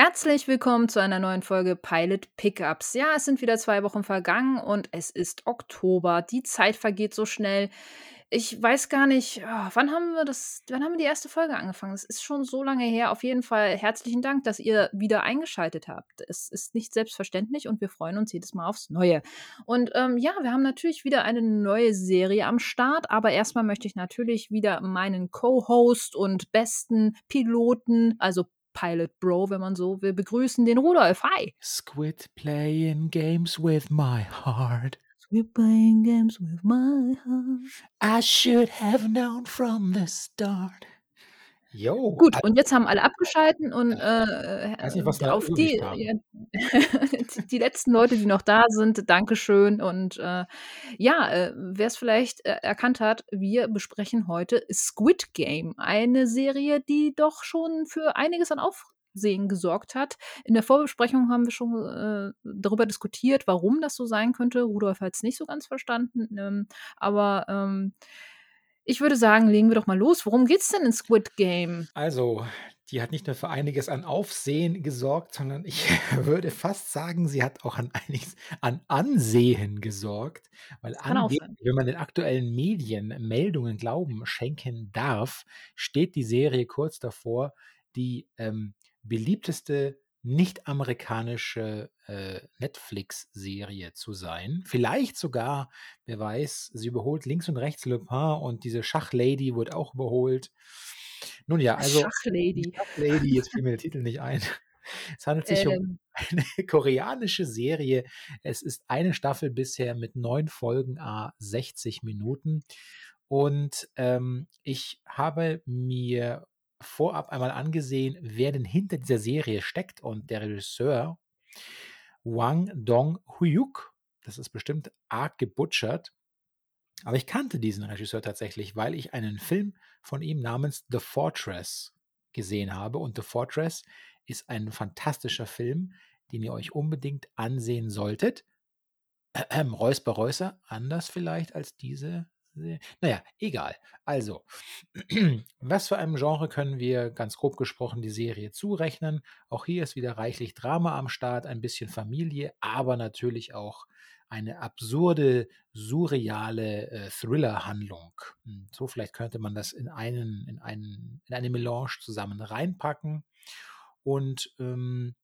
Herzlich willkommen zu einer neuen Folge Pilot Pickups. Ja, es sind wieder zwei Wochen vergangen und es ist Oktober. Die Zeit vergeht so schnell. Ich weiß gar nicht, oh, wann haben wir das, wann haben wir die erste Folge angefangen? Es ist schon so lange her. Auf jeden Fall herzlichen Dank, dass ihr wieder eingeschaltet habt. Es ist nicht selbstverständlich und wir freuen uns jedes Mal aufs Neue. Und ähm, ja, wir haben natürlich wieder eine neue Serie am Start, aber erstmal möchte ich natürlich wieder meinen Co-Host und besten Piloten, also Pilot Bro, wenn man so will, begrüßen den Rudolf. Hi. Squid playing games with my heart. Squid playing games with my heart. I should have known from the start. Jo. Gut, und jetzt haben alle abgeschalten und äh, nicht, auf die, ja, die letzten Leute, die noch da sind, Dankeschön. Und äh, ja, äh, wer es vielleicht äh, erkannt hat, wir besprechen heute Squid Game, eine Serie, die doch schon für einiges an Aufsehen gesorgt hat. In der Vorbesprechung haben wir schon äh, darüber diskutiert, warum das so sein könnte. Rudolf hat es nicht so ganz verstanden, ähm, aber ähm, ich würde sagen, legen wir doch mal los. Worum geht's denn in Squid Game? Also, die hat nicht nur für einiges an Aufsehen gesorgt, sondern ich würde fast sagen, sie hat auch an einiges an Ansehen gesorgt. Weil angeblich, wenn man den aktuellen Medien Meldungen Glauben schenken darf, steht die Serie kurz davor, die ähm, beliebteste nicht-amerikanische äh, Netflix-Serie zu sein. Vielleicht sogar, wer weiß, sie überholt links und rechts Le Pen und diese Schachlady wird auch überholt. Nun ja, also. Schachlady. Schachlady, jetzt fiel mir der Titel nicht ein. Es handelt sich ähm. um eine koreanische Serie. Es ist eine Staffel bisher mit neun Folgen, a 60 Minuten. Und ähm, ich habe mir vorab einmal angesehen, wer denn hinter dieser Serie steckt. Und der Regisseur Wang Dong-Huyuk, das ist bestimmt arg gebutschert, aber ich kannte diesen Regisseur tatsächlich, weil ich einen Film von ihm namens The Fortress gesehen habe. Und The Fortress ist ein fantastischer Film, den ihr euch unbedingt ansehen solltet. Ähm, Räusper Reusser, anders vielleicht als diese naja, egal. Also, was für einem Genre können wir ganz grob gesprochen die Serie zurechnen? Auch hier ist wieder reichlich Drama am Start, ein bisschen Familie, aber natürlich auch eine absurde, surreale äh, Thriller-Handlung. Hm, so vielleicht könnte man das in, einen, in, einen, in eine Melange zusammen reinpacken. Und ähm,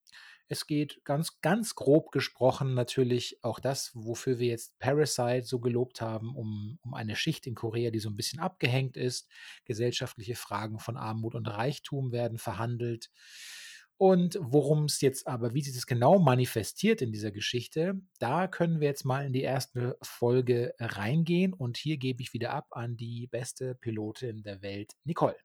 es geht ganz, ganz grob gesprochen natürlich auch das, wofür wir jetzt Parasite so gelobt haben, um, um eine Schicht in Korea, die so ein bisschen abgehängt ist. Gesellschaftliche Fragen von Armut und Reichtum werden verhandelt. Und worum es jetzt aber, wie sich das genau manifestiert in dieser Geschichte, da können wir jetzt mal in die erste Folge reingehen. Und hier gebe ich wieder ab an die beste Pilotin der Welt, Nicole.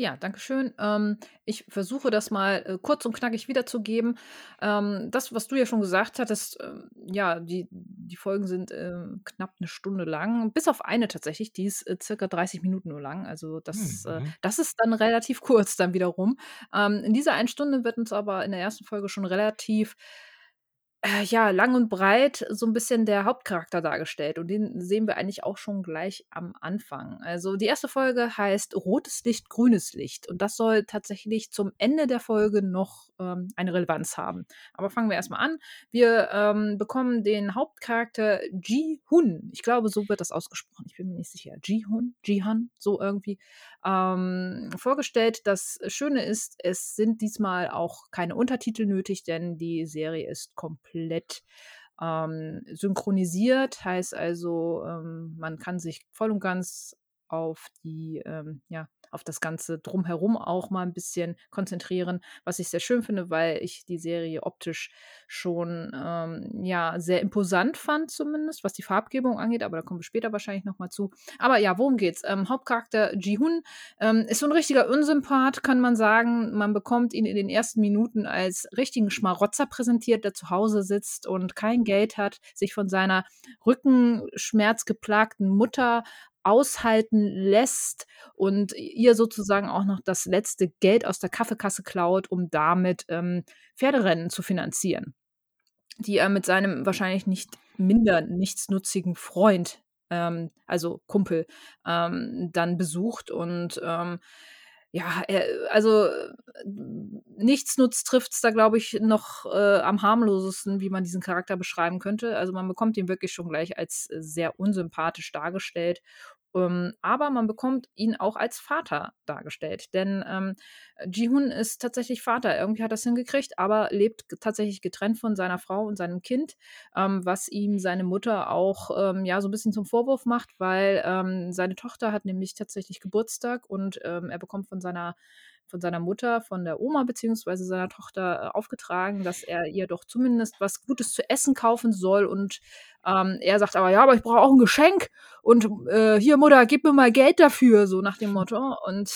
Ja, danke schön. Ähm, ich versuche das mal äh, kurz und knackig wiederzugeben. Ähm, das, was du ja schon gesagt hattest, ähm, ja, die, die Folgen sind äh, knapp eine Stunde lang, bis auf eine tatsächlich, die ist äh, circa 30 Minuten nur lang. Also das, äh, mhm. das ist dann relativ kurz dann wiederum. Ähm, in dieser einen Stunde wird uns aber in der ersten Folge schon relativ äh, ja, lang und breit so ein bisschen der Hauptcharakter dargestellt und den sehen wir eigentlich auch schon gleich am Anfang. Also, die erste Folge heißt „Rotes Licht, grünes Licht“ und das soll tatsächlich zum Ende der Folge noch, ähm, eine Relevanz haben. Aber fangen wir erst mal an. Wir, ähm, bekommen den Hauptcharakter Ji-Hun. Ich glaube, so wird das ausgesprochen. Ich bin mir nicht sicher. Ji-Hun? Ji-Han? So irgendwie, ähm, vorgestellt. Das Schöne ist, es sind diesmal auch keine Untertitel nötig, denn die Serie ist komplett komplett ähm, synchronisiert. Heißt also, ähm, man kann sich voll und ganz auf die ähm, ja, auf das Ganze drumherum auch mal ein bisschen konzentrieren, was ich sehr schön finde, weil ich die Serie optisch schon ähm, ja sehr imposant fand, zumindest, was die Farbgebung angeht, aber da kommen wir später wahrscheinlich nochmal zu. Aber ja, worum geht's? Ähm, Hauptcharakter Ji-Hun ähm, ist so ein richtiger Unsympath, kann man sagen. Man bekommt ihn in den ersten Minuten als richtigen Schmarotzer präsentiert, der zu Hause sitzt und kein Geld hat, sich von seiner rückenschmerzgeplagten Mutter aushalten lässt und ihr sozusagen auch noch das letzte Geld aus der Kaffeekasse klaut, um damit ähm, Pferderennen zu finanzieren, die er mit seinem wahrscheinlich nicht minder nichtsnutzigen Freund, ähm, also Kumpel, ähm, dann besucht und ähm, ja, er, also nichts nutzt trifft's da, glaube ich, noch äh, am harmlosesten, wie man diesen Charakter beschreiben könnte. Also man bekommt ihn wirklich schon gleich als sehr unsympathisch dargestellt ähm, aber man bekommt ihn auch als Vater dargestellt. Denn ähm, Ji-Hun ist tatsächlich Vater. Irgendwie hat er es hingekriegt, aber lebt tatsächlich getrennt von seiner Frau und seinem Kind, ähm, was ihm seine Mutter auch ähm, ja so ein bisschen zum Vorwurf macht, weil ähm, seine Tochter hat nämlich tatsächlich Geburtstag und ähm, er bekommt von seiner von seiner Mutter, von der Oma beziehungsweise seiner Tochter äh, aufgetragen, dass er ihr doch zumindest was Gutes zu essen kaufen soll. Und ähm, er sagt aber, ja, aber ich brauche auch ein Geschenk. Und äh, hier, Mutter, gib mir mal Geld dafür, so nach dem Motto. Und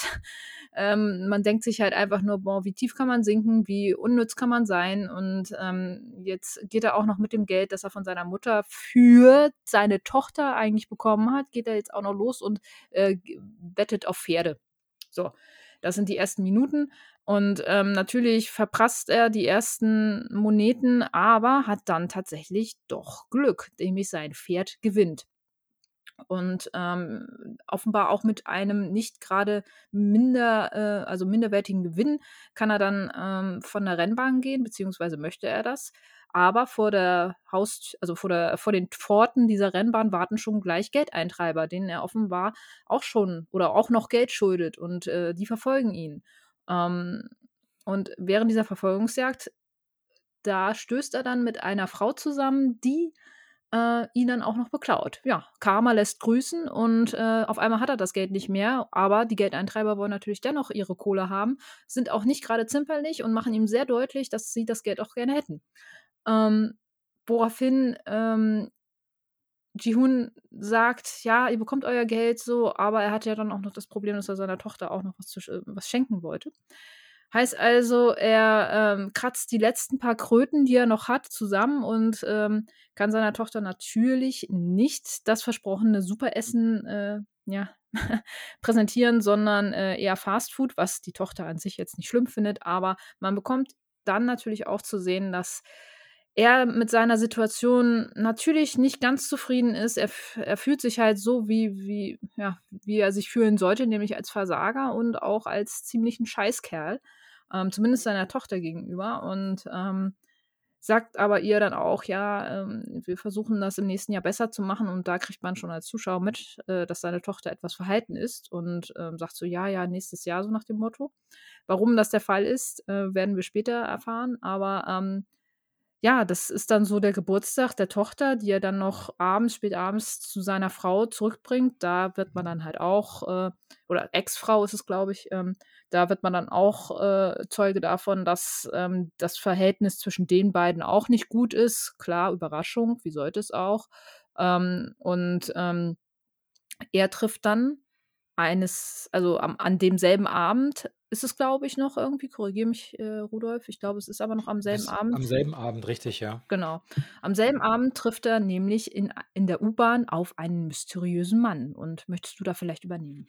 ähm, man denkt sich halt einfach nur, boah, wie tief kann man sinken, wie unnütz kann man sein. Und ähm, jetzt geht er auch noch mit dem Geld, das er von seiner Mutter für seine Tochter eigentlich bekommen hat, geht er jetzt auch noch los und äh, wettet auf Pferde. So. Das sind die ersten Minuten. Und ähm, natürlich verprasst er die ersten Moneten, aber hat dann tatsächlich doch Glück, nämlich sein Pferd gewinnt. Und ähm, offenbar auch mit einem nicht gerade minder, äh, also minderwertigen Gewinn kann er dann ähm, von der Rennbahn gehen, beziehungsweise möchte er das. Aber vor der Haus, also vor, der, vor den Pforten dieser Rennbahn warten schon gleich Geldeintreiber, denen er offenbar auch schon oder auch noch Geld schuldet und äh, die verfolgen ihn. Ähm, und während dieser Verfolgungsjagd, da stößt er dann mit einer Frau zusammen, die äh, ihn dann auch noch beklaut. Ja, Karma lässt grüßen und äh, auf einmal hat er das Geld nicht mehr, aber die Geldeintreiber wollen natürlich dennoch ihre Kohle haben, sind auch nicht gerade zimperlich und machen ihm sehr deutlich, dass sie das Geld auch gerne hätten. Ähm, woraufhin ähm, Ji-Hun sagt, ja, ihr bekommt euer Geld so, aber er hat ja dann auch noch das Problem, dass er seiner Tochter auch noch was, zu, äh, was schenken wollte. Heißt also, er ähm, kratzt die letzten paar Kröten, die er noch hat, zusammen und ähm, kann seiner Tochter natürlich nicht das versprochene Superessen äh, ja, präsentieren, sondern äh, eher Fastfood, was die Tochter an sich jetzt nicht schlimm findet. Aber man bekommt dann natürlich auch zu sehen, dass er mit seiner Situation natürlich nicht ganz zufrieden ist. Er, er fühlt sich halt so, wie, wie, ja, wie er sich fühlen sollte, nämlich als Versager und auch als ziemlichen Scheißkerl. Ähm, zumindest seiner Tochter gegenüber. Und ähm, sagt aber ihr dann auch, ja, ähm, wir versuchen das im nächsten Jahr besser zu machen. Und da kriegt man schon als Zuschauer mit, äh, dass seine Tochter etwas verhalten ist und ähm, sagt so, ja, ja, nächstes Jahr, so nach dem Motto. Warum das der Fall ist, äh, werden wir später erfahren. Aber ähm, ja, das ist dann so der Geburtstag der Tochter, die er dann noch abends, spät abends zu seiner Frau zurückbringt. Da wird man dann halt auch, äh, oder Ex-Frau ist es, glaube ich, ähm, da wird man dann auch äh, Zeuge davon, dass ähm, das Verhältnis zwischen den beiden auch nicht gut ist. Klar, Überraschung, wie sollte es auch. Ähm, und ähm, er trifft dann eines, also am, an demselben Abend ist es, glaube ich, noch irgendwie, korrigiere mich, äh, Rudolf, ich glaube, es ist aber noch am selben Abend. am selben Abend, richtig, ja. Genau. Am selben Abend trifft er nämlich in, in der U-Bahn auf einen mysteriösen Mann. Und möchtest du da vielleicht übernehmen?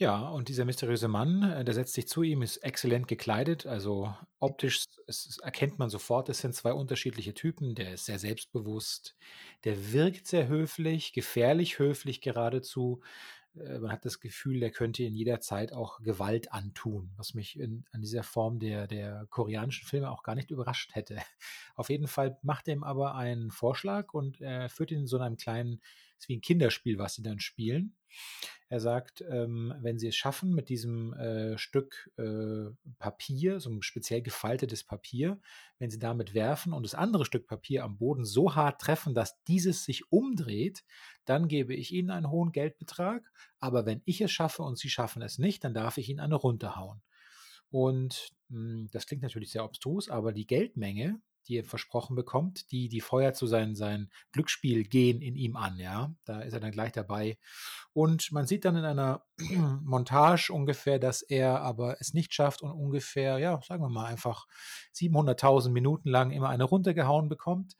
Ja, und dieser mysteriöse Mann, äh, der setzt sich zu ihm, ist exzellent gekleidet. Also optisch es erkennt man sofort, es sind zwei unterschiedliche Typen. Der ist sehr selbstbewusst, der wirkt sehr höflich, gefährlich höflich geradezu. Äh, man hat das Gefühl, der könnte in jeder Zeit auch Gewalt antun, was mich in, an dieser Form der, der koreanischen Filme auch gar nicht überrascht hätte. Auf jeden Fall macht er ihm aber einen Vorschlag und er führt ihn in so einem kleinen, ist wie ein Kinderspiel, was sie dann spielen. Er sagt, ähm, wenn Sie es schaffen, mit diesem äh, Stück äh, Papier, so ein speziell gefaltetes Papier, wenn Sie damit werfen und das andere Stück Papier am Boden so hart treffen, dass dieses sich umdreht, dann gebe ich Ihnen einen hohen Geldbetrag. Aber wenn ich es schaffe und Sie schaffen es nicht, dann darf ich Ihnen eine runterhauen. Und mh, hm, das klingt natürlich sehr obstrus, aber die Geldmenge, die er versprochen bekommt, die, die feuert so sein, sein Glücksspiel-Gen in ihm an, ja. Da ist er dann gleich dabei. Und man sieht dann in einer Montage ungefähr, dass er aber es nicht schafft und ungefähr, ja, sagen wir mal einfach 700.000 Minuten lang immer eine runtergehauen bekommt,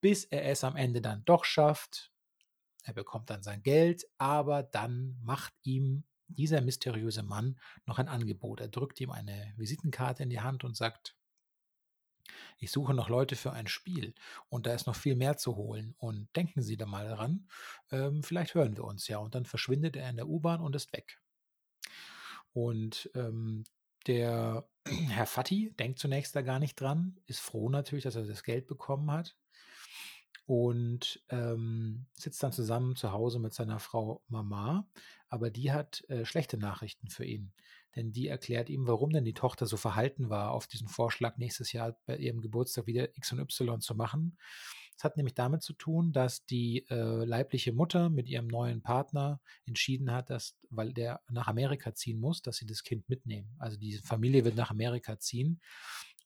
bis er es am Ende dann doch schafft. Er bekommt dann sein Geld, aber dann macht ihm dieser mysteriöse Mann noch ein Angebot. Er drückt ihm eine Visitenkarte in die Hand und sagt, ich suche noch Leute für ein Spiel und da ist noch viel mehr zu holen. Und denken Sie da mal daran, ähm, vielleicht hören wir uns ja. Und dann verschwindet er in der U-Bahn und ist weg. Und ähm, der Herr Fatti denkt zunächst da gar nicht dran, ist froh natürlich, dass er das Geld bekommen hat und ähm, sitzt dann zusammen zu Hause mit seiner Frau Mama. Aber die hat äh, schlechte Nachrichten für ihn. Denn die erklärt ihm, warum denn die Tochter so verhalten war, auf diesen Vorschlag nächstes Jahr bei ihrem Geburtstag wieder X und Y zu machen. Es hat nämlich damit zu tun, dass die äh, leibliche Mutter mit ihrem neuen Partner entschieden hat, dass, weil der nach Amerika ziehen muss, dass sie das Kind mitnehmen. Also die Familie wird nach Amerika ziehen.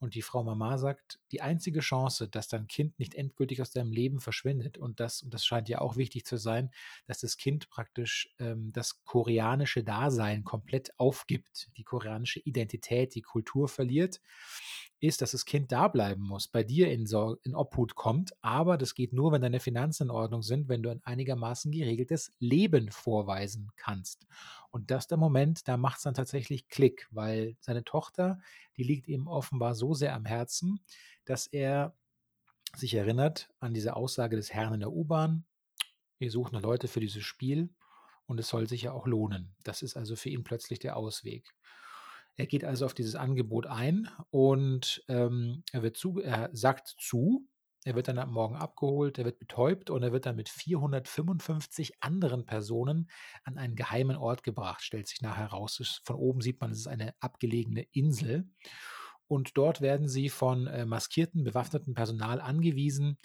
Und die Frau Mama sagt, die einzige Chance, dass dein Kind nicht endgültig aus deinem Leben verschwindet, und das, und das scheint ja auch wichtig zu sein, dass das Kind praktisch ähm, das koreanische Dasein komplett aufgibt, die koreanische Identität, die Kultur verliert, ist, dass das Kind da bleiben muss, bei dir in, Sor in Obhut kommt, aber das geht nur, wenn deine Finanzen in Ordnung sind, wenn du ein einigermaßen geregeltes Leben vorweisen kannst. Und das ist der Moment, da macht es dann tatsächlich Klick, weil seine Tochter, die liegt ihm offenbar so sehr am Herzen, dass er sich erinnert an diese Aussage des Herrn in der U-Bahn, wir suchen Leute für dieses Spiel und es soll sich ja auch lohnen. Das ist also für ihn plötzlich der Ausweg. Er geht also auf dieses Angebot ein und ähm, er, wird zu, er sagt zu. Er wird dann am Morgen abgeholt, er wird betäubt und er wird dann mit 455 anderen Personen an einen geheimen Ort gebracht. Stellt sich nachher heraus, von oben sieht man, es ist eine abgelegene Insel. Und dort werden sie von äh, maskierten, bewaffneten Personal angewiesen,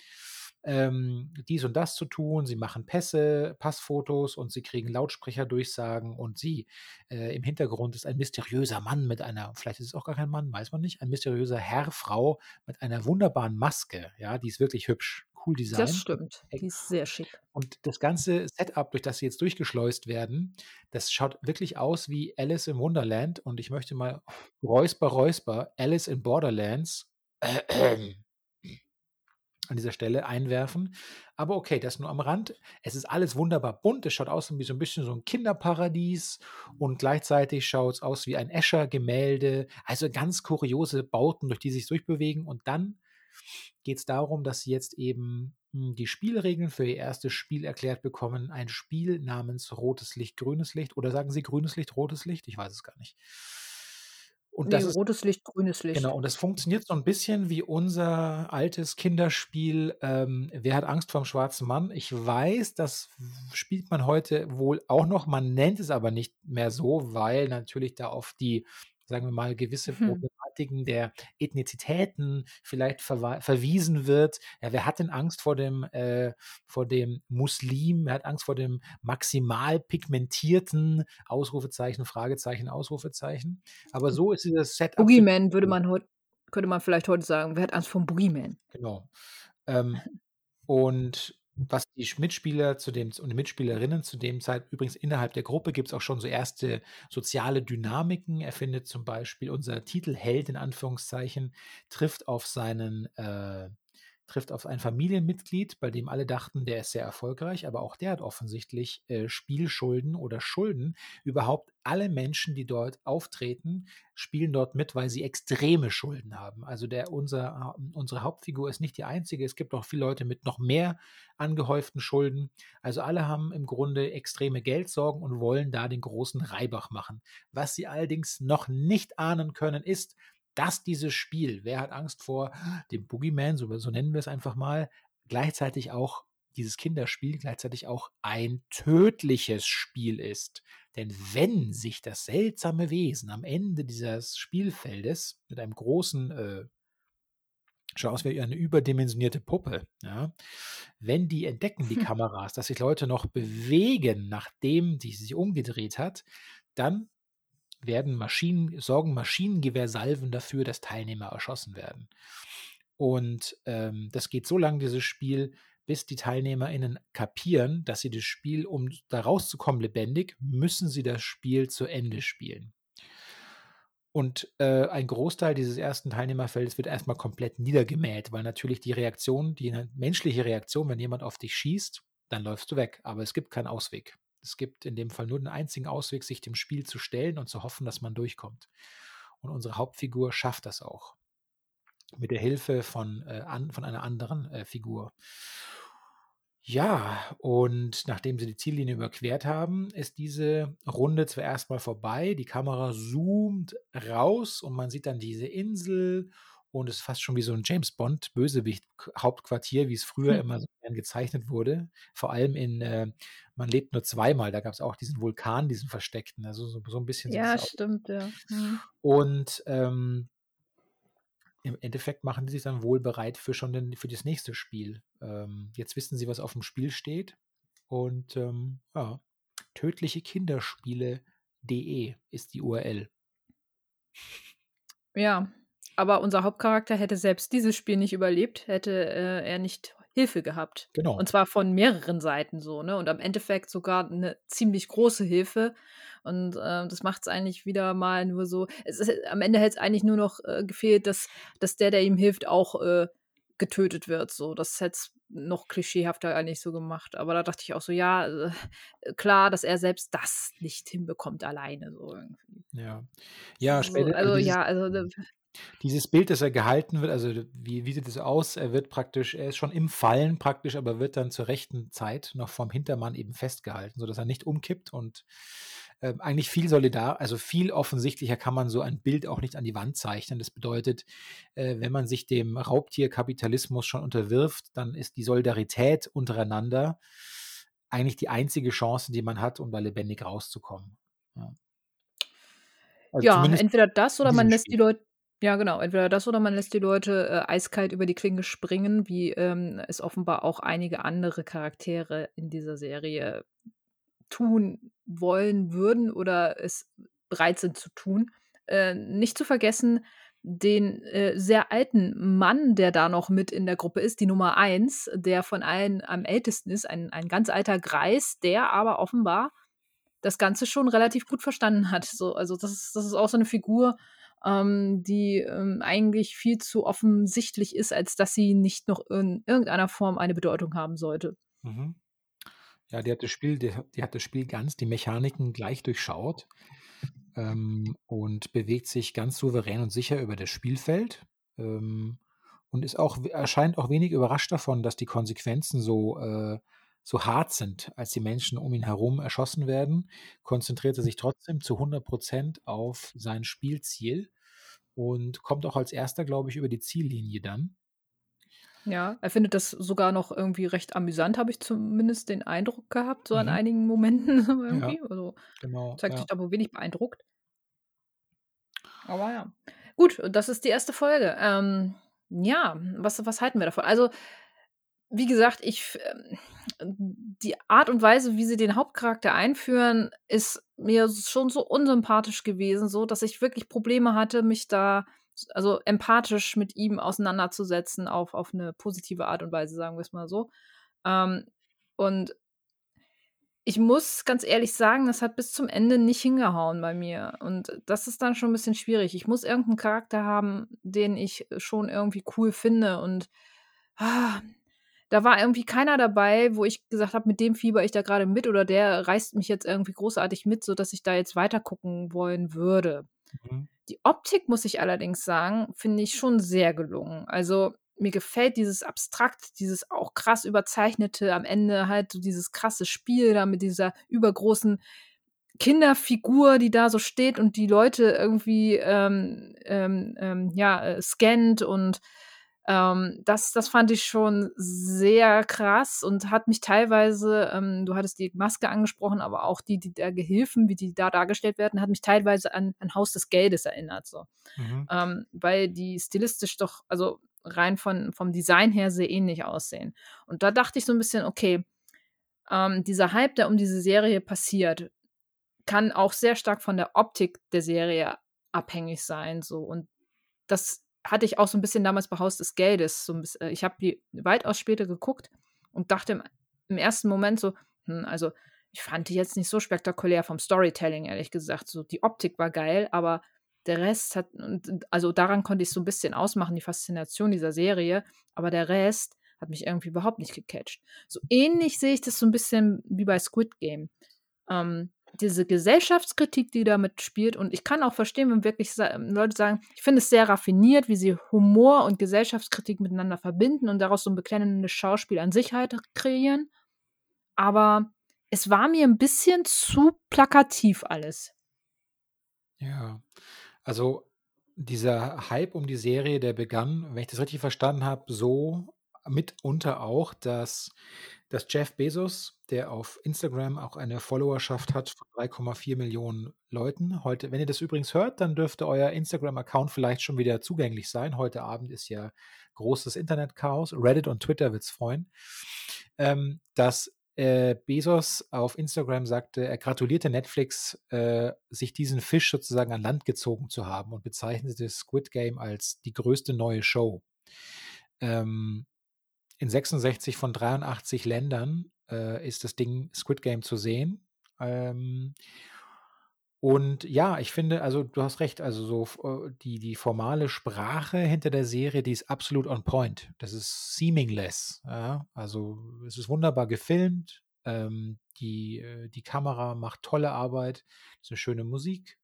ähm, dies und das zu tun. Sie machen Pässe, Passfotos und sie kriegen Lautsprecherdurchsagen und sie äh, im Hintergrund ist ein mysteriöser Mann mit einer, vielleicht ist es auch gar kein Mann, weiß man nicht, ein mysteriöser Herr, Frau mit einer wunderbaren Maske. Ja, die ist wirklich hübsch. Cool Design. Das stimmt. Die ist sehr schick. Und das ganze Setup, durch das sie jetzt durchgeschleust werden, das schaut wirklich aus wie Alice im Wonderland. Und ich möchte mal Räusper, Räusper, Alice in Borderlands. Äh, äh, an dieser Stelle einwerfen. Aber okay, das nur am Rand. Es ist alles wunderbar bunt. Es schaut aus wie so ein bisschen so ein Kinderparadies und gleichzeitig schaut es aus wie ein Escher-Gemälde. Also ganz kuriose Bauten, durch die sich durchbewegen. Und dann geht es darum, dass sie jetzt eben hm, die Spielregeln für ihr erstes Spiel erklärt bekommen. Ein Spiel namens Rotes Licht, Grünes Licht. Oder sagen sie Grünes Licht, Rotes Licht? Ich weiß es gar nicht. Und das nee, ist, rotes Licht, grünes Licht. Genau, und das funktioniert so ein bisschen wie unser altes Kinderspiel ähm, Wer hat Angst vorm schwarzen Mann? Ich weiß, das spielt man heute wohl auch noch, man nennt es aber nicht mehr so, weil natürlich da auf die sagen wir mal, gewisse mhm. Problematiken der Ethnizitäten vielleicht verwiesen wird. Ja, wer hat denn Angst vor dem, äh, vor dem Muslim? Wer hat Angst vor dem maximal pigmentierten Ausrufezeichen, Fragezeichen, Ausrufezeichen? Aber so ist dieses Setup. Boogeyman würde man heute, könnte man vielleicht heute sagen, wer hat Angst vor dem Boogeyman? Genau. Ähm, und was die Mitspieler zu dem und die Mitspielerinnen zu dem Zeit übrigens innerhalb der Gruppe gibt es auch schon so erste soziale Dynamiken. Er findet zum Beispiel unser Titelheld in Anführungszeichen trifft auf seinen äh, trifft auf ein Familienmitglied, bei dem alle dachten, der ist sehr erfolgreich, aber auch der hat offensichtlich äh, Spielschulden oder Schulden. Überhaupt alle Menschen, die dort auftreten, spielen dort mit, weil sie extreme Schulden haben. Also der, unser, unsere Hauptfigur ist nicht die einzige. Es gibt auch viele Leute mit noch mehr angehäuften Schulden. Also alle haben im Grunde extreme Geldsorgen und wollen da den großen Reibach machen. Was sie allerdings noch nicht ahnen können, ist, dass dieses Spiel, wer hat Angst vor dem Boogeyman, so, so nennen wir es einfach mal, gleichzeitig auch dieses Kinderspiel gleichzeitig auch ein tödliches Spiel ist. Denn wenn sich das seltsame Wesen am Ende dieses Spielfeldes mit einem großen, äh, schau aus wie eine überdimensionierte Puppe, ja, wenn die entdecken, die Kameras, dass sich Leute noch bewegen, nachdem die sich umgedreht hat, dann werden Maschinen, sorgen Maschinengewehrsalven dafür, dass Teilnehmer erschossen werden. Und ähm, das geht so lange, dieses Spiel, bis die TeilnehmerInnen kapieren, dass sie das Spiel, um da rauszukommen lebendig, müssen sie das Spiel zu Ende spielen. Und äh, ein Großteil dieses ersten Teilnehmerfeldes wird erstmal komplett niedergemäht, weil natürlich die Reaktion, die menschliche Reaktion, wenn jemand auf dich schießt, dann läufst du weg. Aber es gibt keinen Ausweg. Es gibt in dem Fall nur den einzigen Ausweg, sich dem Spiel zu stellen und zu hoffen, dass man durchkommt. Und unsere Hauptfigur schafft das auch. Mit der Hilfe von, äh, an, von einer anderen äh, Figur. Ja, und nachdem sie die Ziellinie überquert haben, ist diese Runde zwar erst mal vorbei, die Kamera zoomt raus und man sieht dann diese Insel und es ist fast schon wie so 'n James-Bond-Bösewicht-Hauptquartier, wie's früher Hm. immer so gern gezeichnet wurde. Vor allem in, äh, „Man lebt nur zweimal“, da gab's auch diesen Vulkan, diesen versteckten. Also, so so 'n bisschen Ja, stimmt, ja. Mhm. Und, ähm im Endeffekt machen die sich dann wohl bereit für schon den für das nächste Spiel. Ähm, jetzt wissen sie, was aufm Spiel steht und, ähm, ja, tödlichekinderspiele.de ist die URL. Ja, aber unser Hauptcharakter hätte selbst dieses Spiel nicht überlebt, hätte, äh, er nicht Hilfe gehabt. Genau. Und zwar von mehreren Seiten so, ne? Und am Endeffekt sogar 'ne ziemlich große Hilfe. Und, äh, das macht's eigentlich wieder mal nur so es ist am Ende hätte es eigentlich nur noch, äh, gefehlt, dass dass der, der ihm hilft, auch, äh, getötet wird so. Das hätte es noch klischeehafter eigentlich so gemacht. Aber da dachte ich auch so: „Ja, äh, klar, dass er selbst das nicht hinbekommt alleine“, so irgendwie. Ja. Ja, also also ja, also d dieses Bild, das er gehalten wird also, wie wie sieht das aus? Er wird praktisch er ist schon im Fallen praktisch, aber wird dann zur rechten Zeit noch vom Hintermann eben festgehalten, sodass er nicht umkippt und, ähm, eigentlich viel solidar also, viel offensichtlicher kann man so ein Bild auch nicht an die Wand zeichnen. Das bedeutet, äh, wenn man sich dem Raubtierkapitalismus schon unterwirft, dann ist die Solidarität untereinander eigentlich die einzige Chance, die man hat, um da lebendig rauszukommen, ja. Also, Ja, entweder das oder man lässt die Spiel. Ja, genau, entweder das oder man lässt die Leute, äh, eiskalt über die Klinge springen, wie, ähm, es offenbar auch einige andere Charaktere in dieser Serie tun wollen würden oder es bereit sind zu tun. Äh, nicht zu vergessen den, äh, sehr alten Mann, der da noch mit in der Gruppe ist, die Nummer 1, der von allen am ältesten ist, ein ein ganz alter Greis, der aber offenbar das Ganze schon relativ gut verstanden hat, so. Also, das ist das ist auch so 'ne Figur, ähm, die, ähm, eigentlich viel zu offensichtlich ist, als dass sie nicht noch in irgendeiner Form eine Bedeutung haben sollte. Mhm. Ja, die hat das Spiel die die hat das Spiel ganz die Mechaniken gleich durchschaut, ähm, und bewegt sich ganz souverän und sicher über das Spielfeld, ähm, und ist auch erscheint auch wenig überrascht davon, dass die Konsequenzen so, äh so hart sind. Als die Menschen um ihn herum erschossen werden, konzentriert er sich trotzdem zu 100 % auf sein Spielziel und kommt auch als Erster, glaube ich, über die Ziellinie dann. Ja, er findet das sogar noch irgendwie recht amüsant, habe ich zumindest den Eindruck gehabt, so an Mhm. einigen Momenten so Ja, irgendwie. Also, genau, zeigt sich ja. da wohl wenig beeindruckt. Aber ja. Gut, das ist die 1. Folge. Ähm, ja, was was halten wir davon? Also, wie gesagt, ich ähm, die Art und Weise, wie sie den Hauptcharakter einführen, ist mir schon so unsympathisch gewesen, so dass ich wirklich Probleme hatte, mich da also, empathisch mit ihm auseinanderzusetzen auf auf 'ne positive Art und Weise, sagen wir's mal so. Ähm, und ich muss ganz ehrlich sagen, das hat bis zum Ende nicht hingehauen bei mir. Und das ist dann schon 'n bisschen schwierig. Ich muss irgend 'n Charakter haben, den ich schon irgendwie cool finde und, da war irgendwie keiner dabei, wo ich gesagt habe: „Mit dem fieber ich da grade mit“ oder „der reißt mich jetzt irgendwie großartig mit, sodass ich da jetzt weiter gucken wollen würde.“ Mhm. Die Optik, muss ich allerdings sagen, finde ich schon sehr gelungen. Also, mir gefällt dieses abstrakt, dieses auch krass überzeichnete, am Ende halt so dieses krasse Spiel da mit dieser übergroßen Kinderfigur, die da so steht und die Leute irgendwie, ähm, ähm, ähm, ja, äh, scannt und, ähm, das das fand ich schon sehr krass und hat mich teilweise ähm, du hattest die Maske angesprochen, aber auch die die der Gehilfen, wie die da dargestellt werden, hat mich teilweise an an Haus des Geldes erinnert so. Mhm. Ähm, weil die stilistisch doch also, rein von vom Design her sehr ähnlich aussehen. Und da dachte ich so 'n bisschen: „Okay, ähm, dieser Hype, der um diese Serie passiert, kann auch sehr stark von der Optik der Serie abhängig sein“, so. Und das hatte ich auch so 'n bisschen damals bei Haus des Geldes so 'n biss äh, ich habe die weitaus später geguckt und dachte im im 1. Moment so: „Hm, also, ich fand die jetzt nicht so spektakulär vom Storytelling, ehrlich gesagt, so. Die Optik war geil, aber der Rest hat also, daran konnte ich's so 'n bisschen ausmachen, die Faszination dieser Serie, aber der Rest hat mich irgendwie überhaupt nicht gecatcht.“ So ähnlich sehe ich das so 'n bisschen wie bei Squid Game. Ähm diese Gesellschaftskritik, die damit spielt und ich kann auch verstehen, wenn wirklich sa Leute sagen: „Ich finde es sehr raffiniert, wie sie Humor und Gesellschaftskritik miteinander verbinden und daraus so 'n beklemmendes Schauspiel an sich halt kreieren.“ Aber es war mir 'n bisschen zu plakativ alles. Ja, also dieser Hype um die Serie, der begann, wenn ich das richtig verstanden habe, so mitunter auch, dass dass Jeff Bezos, der auf Instagram auch eine Followerschaft hat von 3,4 Leuten heute wenn ihr das übrigens hört, dann dürfte euer Instagram-Account vielleicht schon wieder zugänglich sein. Heute Abend ist ja großes Internetchaos. Reddit und Twitter wird's freuen. Ähm, dass, äh, Bezos auf Instagram sagte, er gratulierte Netflix, äh, sich diesen Fisch sozusagen an Land gezogen zu haben und bezeichnete Squid Game als die größte neue Show. Ähm, in 66 von 83 Ländern, äh, ist das Ding Squid Game zu sehen. Ähm, und ja, ich finde also, du hast recht, also so äh, die die formale Sprache hinter der Serie, die ist absolut on point. Das ist seaming-less, ja? Also, es ist wunderbar gefilmt, ähm, die äh, die Kamera macht tolle Arbeit, ist 'ne schöne Musik.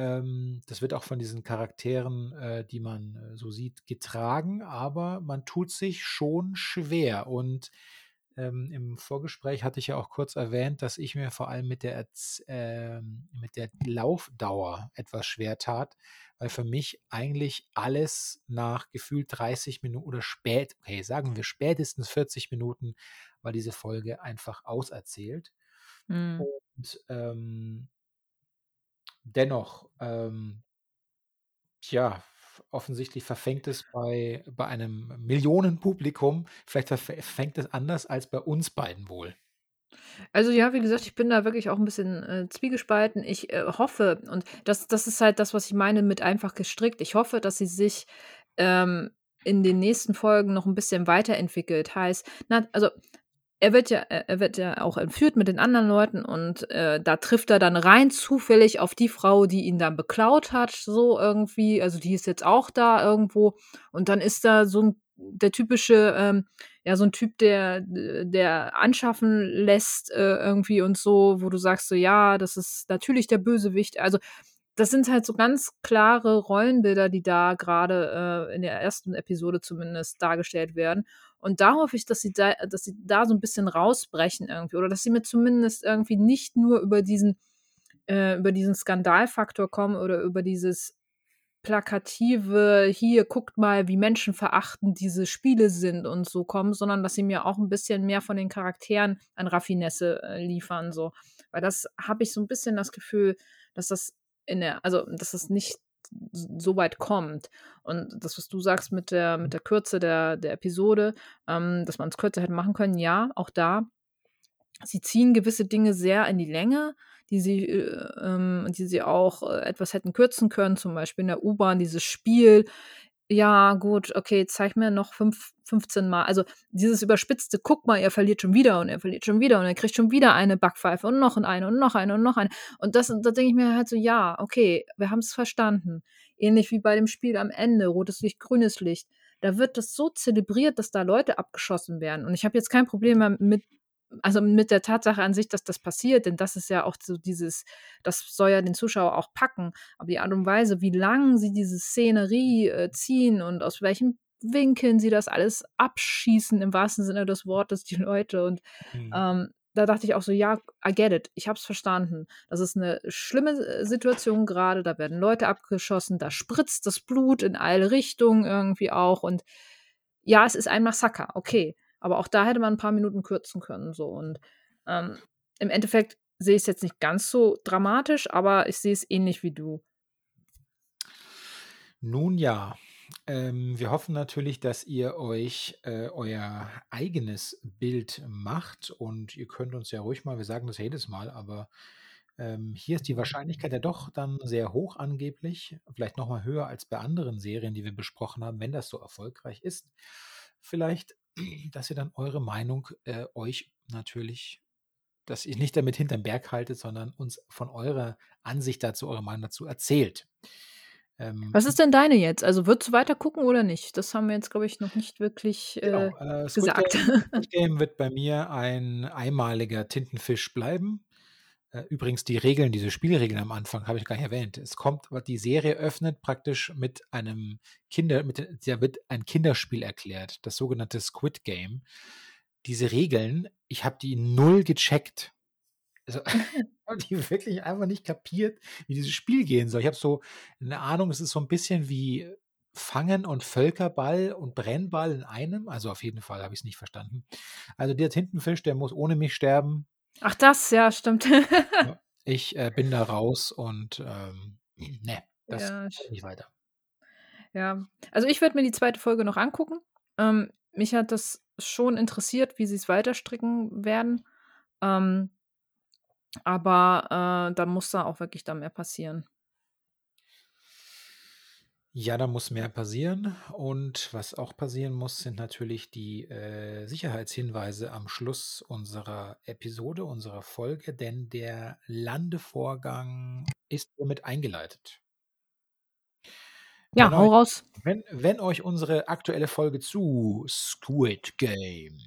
Ähm, das wird auch von diesen Charakteren, äh, die man, äh, so sieht, getragen, aber man tut sich schon schwer. Und, ähm, im Vorgespräch hatte ich ja auch kurz erwähnt, dass ich mir vor allem mit der Erz ähm, mit der Laufdauer etwas schwer tat, weil für mich eigentlich alles nach gefühlt 30 Minu oder spät okay, sagen wir spätestens 40 Minuten war diese Folge einfach auserzählt. Mhm. Und, ähm dennoch, ähm tja, f offensichtlich verfängt es bei bei einem Millionenpublikum vielleicht verf fängt es anders als bei uns beiden wohl. Also ja, wie gesagt, ich bin da wirklich auch 'n bisschen, äh, zwiegespalten. Ich, äh, hoffe und das das ist halt das, was ich meine mit einfach gestrickt. Ich hoffe, dass sie sich, ähm, in den nächsten Folgen noch 'n bisschen weiterentwickelt. Heißt, na also er wird ja er wird ja auch entführt mit den anderen Leuten und, äh, da trifft er dann rein zufällig auf die Frau, die ihn dann beklaut hat, so irgendwie. Also, die ist jetzt auch da irgendwo und dann ist da so 'n der typische, ähm ja, so 'n Typ, der der anschaffen lässt, äh, irgendwie und so, wo du sagst so: „Ja, das ist natürlich der Bösewicht.“ Also, das sind halt so ganz klare Rollenbilder, die da grade, äh, in der ersten Episode zumindest dargestellt werden. Und da hoffe ich, dass sie da dass sie da so 'n bisschen rausbrechen irgendwie oder dass sie mir zumindest irgendwie nicht nur über diesen äh, über diesen Skandalfaktor kommen oder über dieses plakative: „Hier, guckt mal, wie menschenverachtend diese Spiele sind“ und so kommen, sondern dass sie mir auch 'n bisschen mehr von den Charakteren an Raffinesse, äh, liefern so. Weil das habe ich so 'n bisschen das Gefühl, dass das in der also, dass das nicht so weit kommt. Und das, was du sagst mit der mit der Kürze der der Episode, ähm, dass man's kürzer hätte machen können, ja, auch da. Sie ziehen gewisse Dinge sehr in die Länge, die sie, äh, ähm die sie auch, äh, etwas hätten kürzen können, zum Beispiel in der U-Bahn dieses Spiel. Ja, gut, okay, zeig mir noch fünf 15 Mal also, dieses überspitzte: „Guck mal, er verliert schon wieder und er verliert schon wieder und er kriegt schon wieder eine Backpfeife und noch eine und noch eine und noch eine.“ Und das da denke ich mir halt so: „Ja, okay, wir haben's verstanden.“ Ähnlich wie bei dem Spiel am Ende, rotes Licht, grünes Licht. Da wird das so zelebriert, dass da Leute abgeschossen werden. Und ich habe jetzt kein Problem mehr mit also, mit der Tatsache an sich, dass das passiert, denn das ist ja auch so dieses das soll ja den Zuschauer auch packen. Aber die Art und Weise, wie lang sie diese Szenerie, äh, ziehen und aus welchen Winkeln sie das alles abschießen, im wahrsten Sinne des Wortes, die Leute und, Mhm. ähm, da dachte ich auch so: „Ja, I get it. Ich habe es verstanden. Das ist 'ne schlimme, äh, Situation grade, da werden Leute abgeschossen, da spritzt das Blut in alle Richtungen irgendwie auch und ja, es ist ein Massaker, okay. Aber auch da hätte man 'n paar Minuten kürzen können so und, ähm, im Endeffekt sehe ich's jetzt nicht ganz so dramatisch, aber ich sehe es ähnlich wie du. Nun ja, ähm, wir hoffen natürlich, dass ihr euch, äh, euer eigenes Bild macht und ihr könnt uns ja ruhig mal wir sagen das ja jedes Mal, aber, ähm, hier ist die Wahrscheinlichkeit ja doch dann sehr hoch angeblich, vielleicht noch mal höher als bei anderen Serien, die wir besprochen haben, wenn das so erfolgreich ist. Vielleicht, dass ihr dann eure Meinung, äh, euch natürlich dass ihr nicht damit hinterm Berg haltet, sondern uns von eurer Ansicht dazu eure Meinung dazu erzählt. Ähm Was ist denn deine jetzt? Also, würdest du weiter gucken oder nicht? Das haben wir jetzt, glaube ich, noch nicht wirklich, Genau, äh, äh, Squid gesagt. Game Squid Game wird bei mir ein einmaliger Tintenfisch bleiben. Äh, übrigens die Regeln, diese Spielregeln am Anfang habe ich gar nicht erwähnt. Es kommt, die Serie öffnet praktisch mit einem Kinder, mit, da wird ein Kinderspiel erklärt, das sogenannte Squid Game. Diese Regeln, ich habe die null gecheckt. Also, habe die wirklich einfach nicht kapiert, wie dieses Spiel gehen soll. Ich habe so eine Ahnung, es ist so ein bisschen wie Fangen und Völkerball und Brennball in einem. Also auf jeden Fall habe ich es nicht verstanden. Also der Tintenfisch, der muss ohne mich sterben. Ach, das, ja, stimmt. ich äh, bin da raus und ähm, ne, das ja, geht nicht weiter. Ja, also ich werde mir die zweite Folge noch angucken. Ähm, mich hat das schon interessiert, wie sie es weiterstricken werden. Ähm, aber äh, da muss da auch wirklich dann mehr passieren. Ja, da muss mehr passieren. Und was auch passieren muss, sind natürlich die äh, Sicherheitshinweise am Schluss unserer Episode, unserer Folge, denn der Landevorgang ist hiermit eingeleitet. Ja, wenn hau euch, raus. Wenn, wenn euch unsere aktuelle Folge zu Squid Game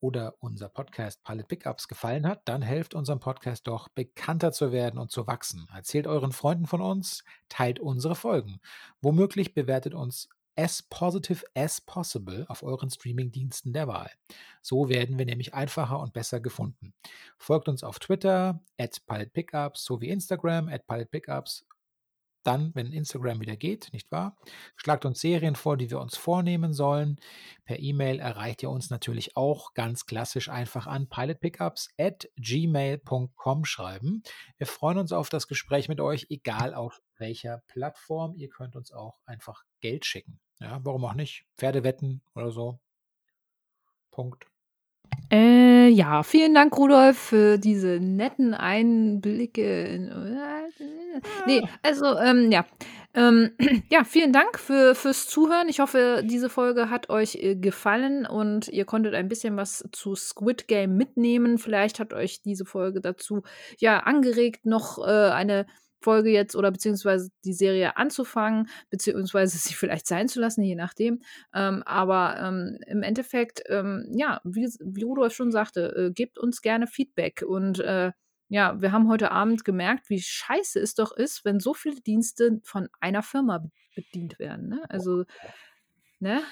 oder unser Podcast Pilot Pickups gefallen hat, dann helft unserem Podcast doch bekannter zu werden und zu wachsen. Erzählt euren Freunden von uns, teilt unsere Folgen. Womöglich bewertet uns as positive as possible auf euren Streamingdiensten der Wahl. So werden wir nämlich einfacher und besser gefunden. Folgt uns auf Twitter, at PilotPickups, sowie Instagram, at PilotPickups dann, wenn Instagram wieder geht, nicht wahr? Schlagt uns Serien vor, die wir uns vornehmen sollen. Per E-Mail erreicht ihr uns natürlich auch ganz klassisch einfach an pilotpickups at gmail.com schreiben. Wir freuen uns auf das Gespräch mit euch, egal auf welcher Plattform. Ihr könnt uns auch einfach Geld schicken. Ja, warum auch nicht? Pferdewetten oder so. Punkt. Äh, ja, vielen Dank, Rudolf, für diese netten Einblicke in Ne, also, ähm, ja. Ähm, ja, vielen Dank für fürs Zuhören. Ich hoffe, diese Folge hat euch, äh, gefallen und ihr konntet ein bisschen was zu Squid Game mitnehmen. Vielleicht hat euch diese Folge dazu, ja, angeregt, noch, äh, eine Folge jetzt oder beziehungsweise die Serie anzufangen, beziehungsweise sie vielleicht sein zu lassen, je nachdem. Ähm, aber ähm, im Endeffekt, ähm, ja, wie, wie Rudolf schon sagte, äh, gebt uns gerne Feedback und äh, ja, wir haben heute Abend gemerkt, wie scheiße es doch ist, wenn so viele Dienste von einer Firma bedient werden. Ne? Also, ne?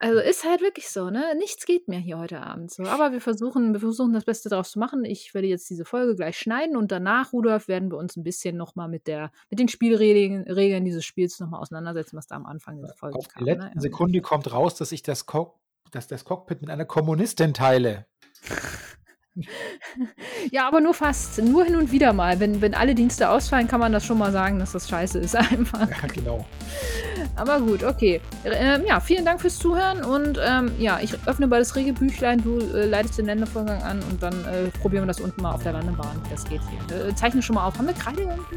Also ist halt wirklich so, ne? Nichts geht mehr hier heute Abend so. Aber wir versuchen, wir versuchen das Beste daraus zu machen. Ich werde jetzt diese Folge gleich schneiden und danach, Rudolf, werden wir uns ein bisschen nochmal mit der, mit den Spielregeln Regeln dieses Spiels nochmal auseinandersetzen, was da am Anfang der Folge Auf kam. In der letzten ne? Sekunde kommt raus, dass ich das, Cock dass das Cockpit mit einer Kommunistin teile. Ja, aber nur fast. Nur hin und wieder mal. Wenn, wenn alle Dienste ausfallen, kann man das schon mal sagen, dass das scheiße ist einfach. Ja, genau. Aber gut, okay. Ähm, ja, vielen Dank fürs Zuhören und ähm, ja, ich öffne mal das Regelbüchlein, du äh, leitest den Ländervorgang an und dann äh, probieren wir das unten mal auf der Landebahn, wie das geht hier. Äh, zeichne schon mal auf. Haben wir Kreide irgendwie?